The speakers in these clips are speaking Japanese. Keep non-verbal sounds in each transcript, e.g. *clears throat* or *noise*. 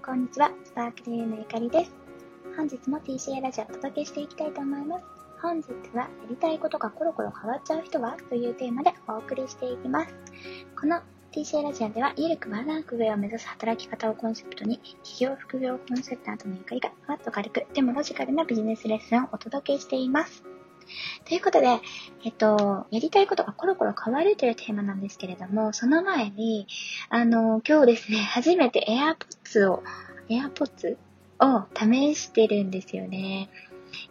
ん、こんにちは。スパークリーのゆかりです。本日も TCA ラジオをお届けしていきたいと思います。本日は、やりたいことがコロコロ変わっちゃう人はというテーマでお送りしていきます。この TCA ラジオでは、ゆるくワンランク上を目指す働き方をコンセプトに、企業副業コンセプタントのゆかりが、ふわっと軽く、でもロジカルなビジネスレッスンをお届けしています。ということで、えっと、やりたいことがコロコロ変わるというテーマなんですけれども、その前に、あの、今日ですね、初めて AirPods を、AirPods を試してるんですよね。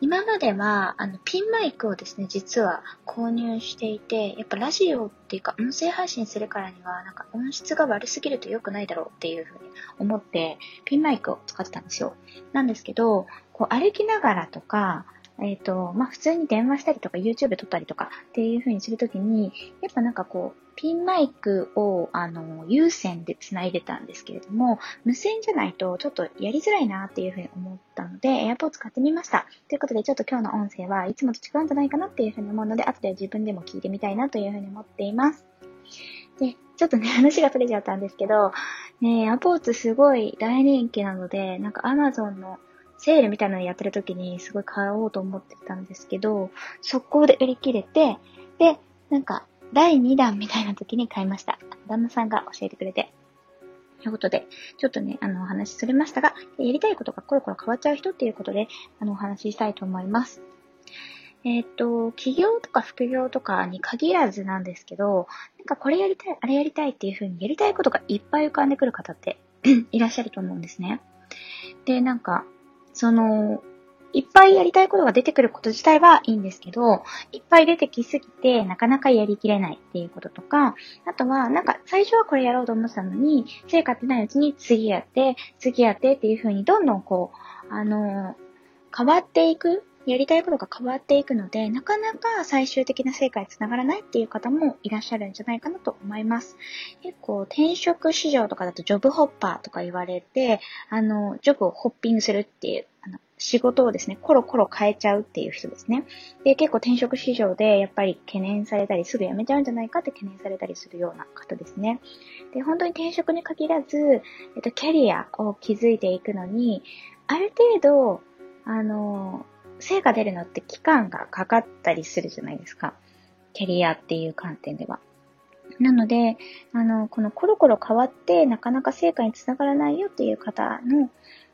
今までは、あの、ピンマイクをですね、実は購入していて、やっぱラジオっていうか、音声配信するからには、なんか音質が悪すぎると良くないだろうっていうふうに思って、ピンマイクを使ってたんですよ。なんですけど、こう歩きながらとか、えっ、ー、と、まあ、普通に電話したりとか YouTube 撮ったりとかっていう風にするときに、やっぱなんかこう、ピンマイクを、あの、有線で繋いでたんですけれども、無線じゃないとちょっとやりづらいなっていう風に思ったので、AirPods 使ってみました。ということで、ちょっと今日の音声はいつもと違うんじゃないかなっていう風に思うので、後で自分でも聞いてみたいなという風に思っています。で、ちょっとね、*laughs* 話が取れちゃったんですけど、ね、AirPods すごい大人気なので、なんか Amazon のセールみたいなのやってる時にすごい買おうと思ってたんですけど、速攻で売り切れて、で、なんか、第2弾みたいな時に買いました。旦那さんが教えてくれて。ということで、ちょっとね、あの、お話しそれましたが、やりたいことがコロコロ変わっちゃう人っていうことで、あの、お話ししたいと思います。えっ、と、起業とか副業とかに限らずなんですけど、なんかこれやりたい、あれやりたいっていう風にやりたいことがいっぱい浮かんでくる方って *clears throat* いらっしゃると思うんですね。で、なんか、その、いっぱいやりたいことが出てくること自体はいいんですけど、いっぱい出てきすぎてなかなかやりきれないっていうこととか、あとはなんか最初はこれやろうと思ってたのに、成果ってないうちに次やって、次やってっていう風にどんどんこう、あの変わっていくやりたいことが変わっていくので、なかなか最終的な成果につながらないっていう方もいらっしゃるんじゃないかなと思います。結構転職市場とかだとジョブホッパーとか言われて、あの、ジョブをホッピングするっていう、あの、仕事をですね、コロコロ変えちゃうっていう人ですね。で、結構転職市場でやっぱり懸念されたり、すぐ辞めちゃうんじゃないかって懸念されたりするような方ですね。で、本当に転職に限らず、えっと、キャリアを築いていくのに、ある程度、あの、成果出るのって期間がかかったりするじゃないですか。キャリアっていう観点では。なので、あの、このコロコロ変わってなかなか成果につながらないよっていう方の、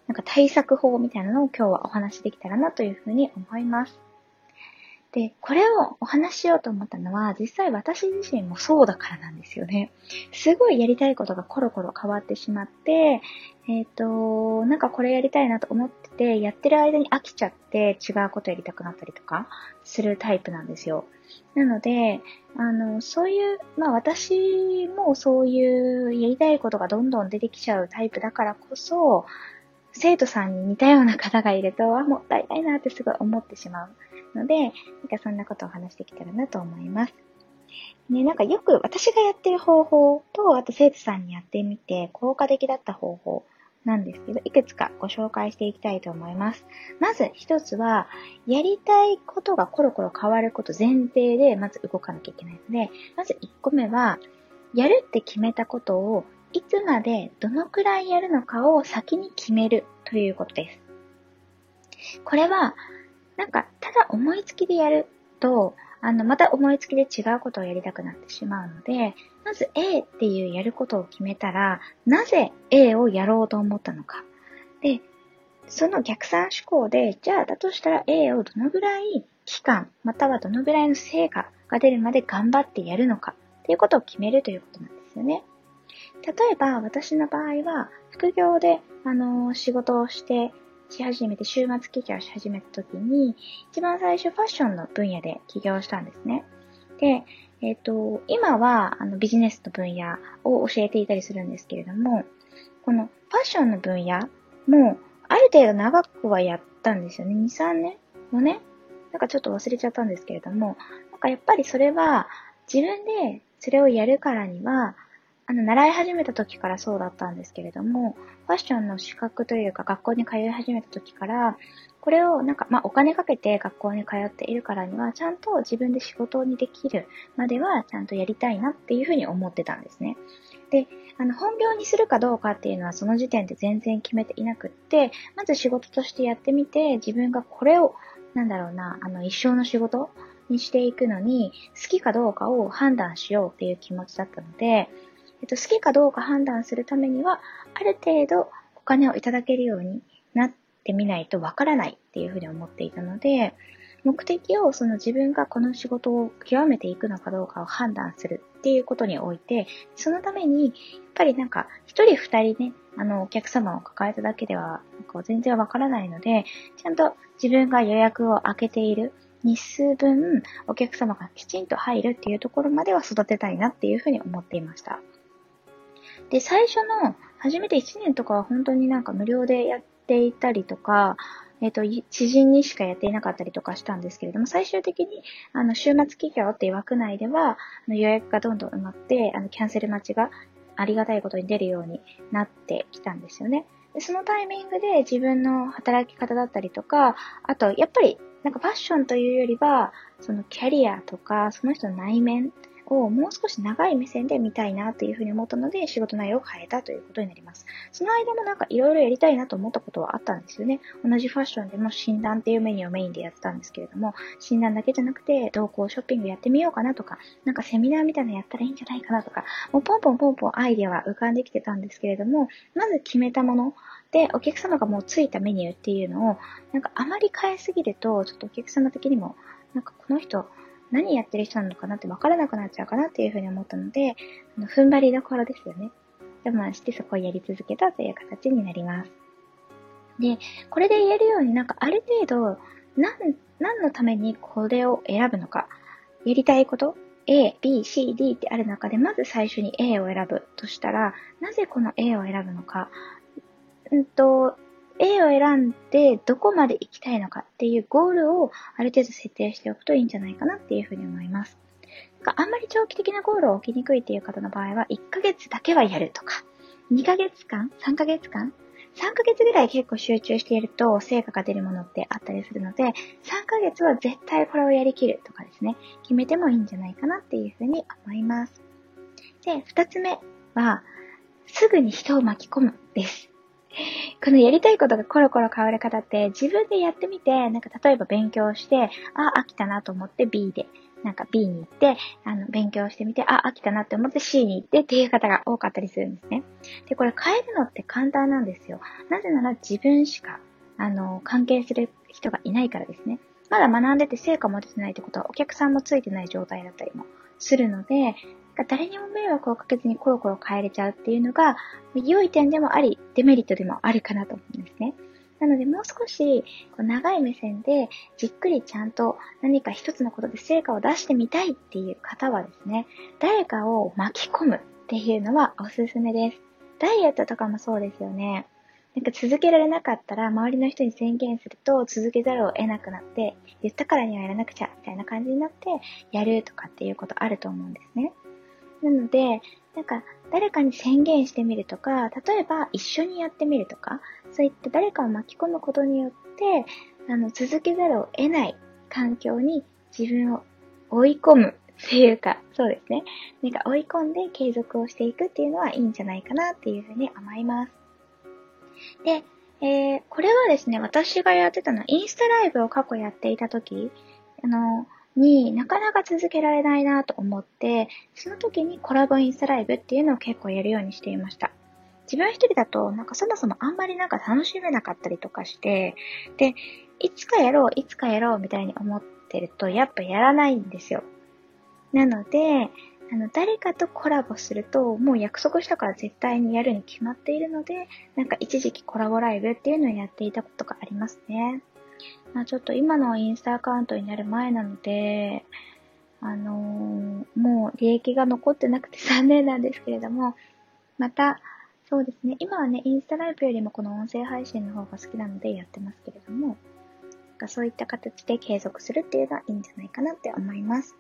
なんか対策法みたいなのを今日はお話しできたらなというふうに思います。で、これをお話ししようと思ったのは、実際私自身もそうだからなんですよね。すごいやりたいことがコロコロ変わってしまって、えっ、ー、と、なんかこれやりたいなと思ってて、やってる間に飽きちゃって違うことやりたくなったりとかするタイプなんですよ。なので、あの、そういう、まあ私もそういうやりたいことがどんどん出てきちゃうタイプだからこそ、生徒さんに似たような方がいると、あ、もったいないなってすごい思ってしまう。ので、なんかそんなことを話してきたらなと思います。ね、なんかよく私がやってる方法と、あと生徒さんにやってみて効果的だった方法なんですけど、いくつかご紹介していきたいと思います。まず一つは、やりたいことがコロコロ変わること前提で、まず動かなきゃいけないので、まず一個目は、やるって決めたことを、いつまでどのくらいやるのかを先に決めるということです。これは、なんか、ただ思いつきでやると、あの、また思いつきで違うことをやりたくなってしまうので、まず A っていうやることを決めたら、なぜ A をやろうと思ったのか。で、その逆算思考で、じゃあだとしたら A をどのぐらい期間、またはどのぐらいの成果が出るまで頑張ってやるのかっていうことを決めるということなんですよね。例えば私の場合は、副業で、あの仕事をしてし始めて、週末記事をし始めた時に、一番最初ファッションの分野で起業したんですね。で、えっ、ー、と、今はあのビジネスの分野を教えていたりするんですけれども、このファッションの分野も、ある程度長くはやったんですよね。2、3年？もね。なんかちょっと忘れちゃったんですけれども、なんかやっぱりそれは自分でそれをやるからには、あの、習い始めた時からそうだったんですけれども、ファッションの資格というか学校に通い始めた時から、これをなんか、まあ、お金かけて学校に通っているからには、ちゃんと自分で仕事にできるまでは、ちゃんとやりたいなっていうふうに思ってたんですね。で、あの、本業にするかどうかっていうのはその時点で全然決めていなくって、まず仕事としてやってみて、自分がこれを、なんだろうな、あの、一生の仕事にしていくのに、好きかどうかを判断しようっていう気持ちだったので、っと、好きかどうか判断するためには、ある程度お金をいただけるようになってみないとわからないっていうふうに思っていたので、目的をその自分がこの仕事を極めていくのかどうかを判断するっていうことにおいて、そのために、やっぱりなんか、一人二人ね、あの、お客様を抱えただけでは、全然わからないので、ちゃんと自分が予約を開けている日数分、お客様がきちんと入るっていうところまでは育てたいなっていうふうに思っていました。で、最初の、初めて1年とかは本当になんか無料でやっていたりとか、えっ、と、知人にしかやっていなかったりとかしたんですけれども、最終的に、あの、週末企業っていう枠内では、あの予約がどんどん埋まって、あの、キャンセル待ちがありがたいことに出るようになってきたんですよね。でそのタイミングで自分の働き方だったりとか、あと、やっぱり、なんかファッションというよりは、そのキャリアとか、その人の内面をもう少し長い目線で見たいなというふうに思ったので、仕事内容を変えたということになります。その間もなんかいろいろやりたいなと思ったことはあったんですよね。同じファッションでも診断っていうメニューをメインでやってたんですけれども、診断だけじゃなくて、同行ショッピングやってみようかなとか、なんかセミナーみたいなのやったらいいんじゃないかなとか、もうポンポンポンポンアイデアは浮かんできてたんですけれども、まず決めたもの、で、お客様がもうついたメニューっていうのを、なんかあまり変えすぎると、ちょっとお客様的にも、なんかこの人、何やってる人なのかなって分からなくなっちゃうかなっていうふうに思ったので、あの踏ん張りどころですよね。我慢してそこをやり続けたという形になります。で、これで言えるようになんかある程度、何、何のためにこれを選ぶのか、やりたいこと？A、B、C、D ってある中で、まず最初に A を選ぶとしたら、なぜこの A を選ぶのか、うんと、A を選んでどこまで行きたいのかっていうゴールをある程度設定しておくといいんじゃないかなっていうふうに思います。あんまり長期的なゴールを置きにくいっていう方の場合は、1ヶ月だけはやるとか、2ヶ月間 ?3 ヶ月間 ?3 ヶ月ぐらい結構集中していると成果が出るものってあったりするので、3ヶ月は絶対これをやりきるとかですね、決めてもいいんじゃないかなっていうふうに思います。で、2つ目は、すぐに人を巻き込むです。*laughs* このやりたいことがコロコロ変わる方って自分でやってみて、なんか例えば勉強して、あ、飽きたなと思って B で、なんか B に行って、あの、勉強してみて、あ、飽きたなって思って C に行ってっていう方が多かったりするんですね。で、これ変えるのって簡単なんですよ。なぜなら自分しか、あの、関係する人がいないからですね。まだ学んでて成果も出てないってことはお客さんもついてない状態だったりもするので、誰にも迷惑をかけずにコロコロ変えれちゃうっていうのが、良い点でもあり、デメリットでもあるかなと思うんですね。なので、もう少し長い目線で、じっくりちゃんと何か一つのことで成果を出してみたいっていう方はですね、誰かを巻き込むっていうのはおすすめです。ダイエットとかもそうですよね。なんか続けられなかったら、周りの人に宣言すると続けざるを得なくなって、言ったからにはやらなくちゃ、みたいな感じになって、やるとかっていうことあると思うんですね。なので、なんか、誰かに宣言してみるとか、例えば一緒にやってみるとか、そういった誰かを巻き込むことによって、あの、続けざるを得ない環境に自分を追い込むっていうか、そうですね。なんか追い込んで継続をしていくっていうのはいいんじゃないかなっていうふうに思います。で、えー、これはですね、私がやってたのは、インスタライブを過去やっていた時、あの、になかなか続けられないなと思って、その時にコラボインスタライブっていうのを結構やるようにしていました。自分一人だと、なんかそもそもあんまりなんか楽しめなかったりとかして、で、いつかやろう、いつかやろうみたいに思ってると、やっぱやらないんですよ。なので、あの、誰かとコラボすると、もう約束したから絶対にやるに決まっているので、なんか一時期コラボライブっていうのをやっていたことがありますね。まあちょっと今のインスタアカウントになる前なので、あのー、もう利益が残ってなくて *laughs* 残念なんですけれども、また、そうですね、今はね、インスタライブよりもこの音声配信の方が好きなのでやってますけれども、そういった形で継続するっていうのはいいんじゃないかなって思います。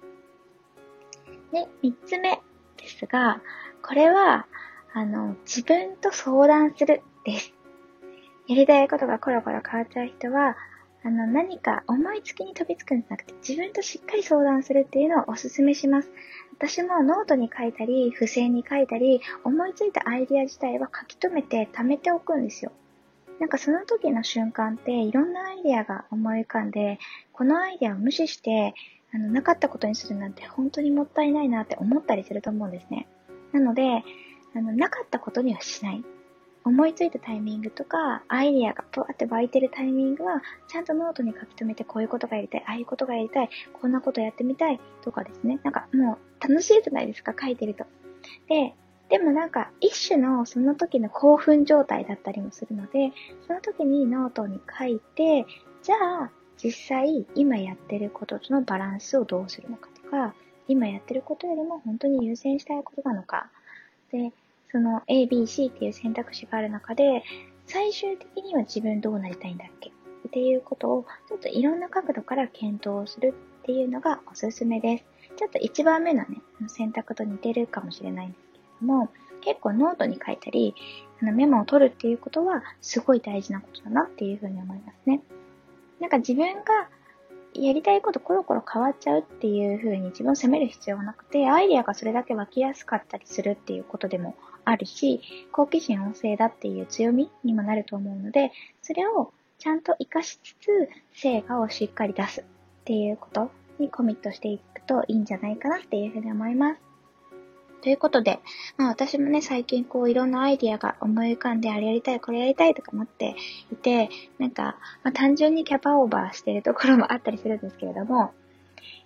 で、三つ目ですが、これは、あの、自分と相談するです。やりたいことがコロコロ変わっちゃう人は、あの、何か思いつきに飛びつくんじゃなくて、自分としっかり相談するっていうのをお勧めします。私もノートに書いたり、付箋に書いたり、思いついたアイディア自体は書き留めて貯めておくんですよ。なんかその時の瞬間っていろんなアイディアが思い浮かんで、このアイディアを無視して、あの、なかったことにするなんて本当にもったいないなって思ったりすると思うんですね。なので、あの、なかったことにはしない。思いついたタイミングとか、アイディアがポワって湧いてるタイミングは、ちゃんとノートに書き留めて、こういうことがやりたい、ああいうことがやりたい、こんなことやってみたい、とかですね。なんかもう楽しいじゃないですか、書いてると。で、でもなんか一種のその時の興奮状態だったりもするので、その時にノートに書いて、じゃあ実際今やってることとのバランスをどうするのかとか、今やってることよりも本当に優先したいことなのか。で、その A、B、C っていう選択肢がある中で、最終的には自分どうなりたいんだっけ？っていうことを、ちょっといろんな角度から検討するっていうのがおすすめです。ちょっと一番目のね、選択と似てるかもしれないんですけれども、結構ノートに書いたり、あのメモを取るっていうことはすごい大事なことだなっていうふうに思いますね。なんか自分がやりたいことコロコロ変わっちゃうっていう風に自分を責める必要がなくて、アイディアがそれだけ湧きやすかったりするっていうことでもあるし、好奇心旺盛だっていう強みにもなると思うので、それをちゃんと活かしつつ、成果をしっかり出すっていうことにコミットしていくといいんじゃないかなっていう風に思います。ということで、まあ私もね、最近こういろんなアイディアが思い浮かんで、あれやりたい、これやりたいとか思っていて、なんか、まあ単純にキャパオーバーしてるところもあったりするんですけれども、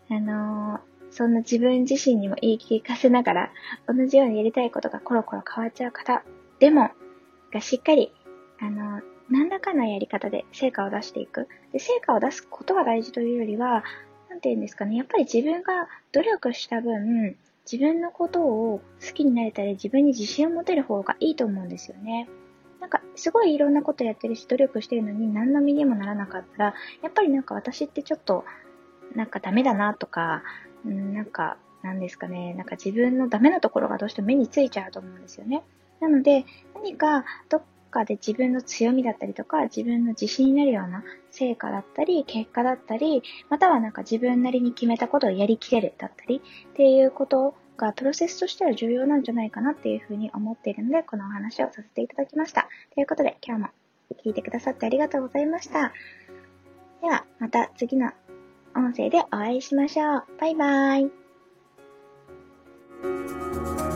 あのー、そんな自分自身にも言い聞かせながら、同じようにやりたいことがコロコロ変わっちゃう方でも、がしっかり、あの、何らかのやり方で成果を出していく。で、成果を出すことが大事というよりは、なんて言うんですかね。やっぱり自分が努力した分、自分のことを好きになれたり、自分に自信を持てる方がいいと思うんですよね。なんか、すごいいろんなことやってるし、努力してるのに何の身にもならなかったら、やっぱりなんか私ってちょっと、なんかダメだなとか、うん、なんか、なんですかね、なんか自分のダメなところがどうしても目についちゃうと思うんですよね。なので、何かどっかで自分の強みだったりとか、自分の自信になるような成果だったり、結果だったり、またはなんか自分なりに決めたことをやりきれるだったり、っていうことがプロセスとしては重要なんじゃないかなっていうふうに思っているので、このお話をさせていただきました。ということで、今日も聞いてくださってありがとうございました。では、また次の音声でお会いしましょう。バイバーイ。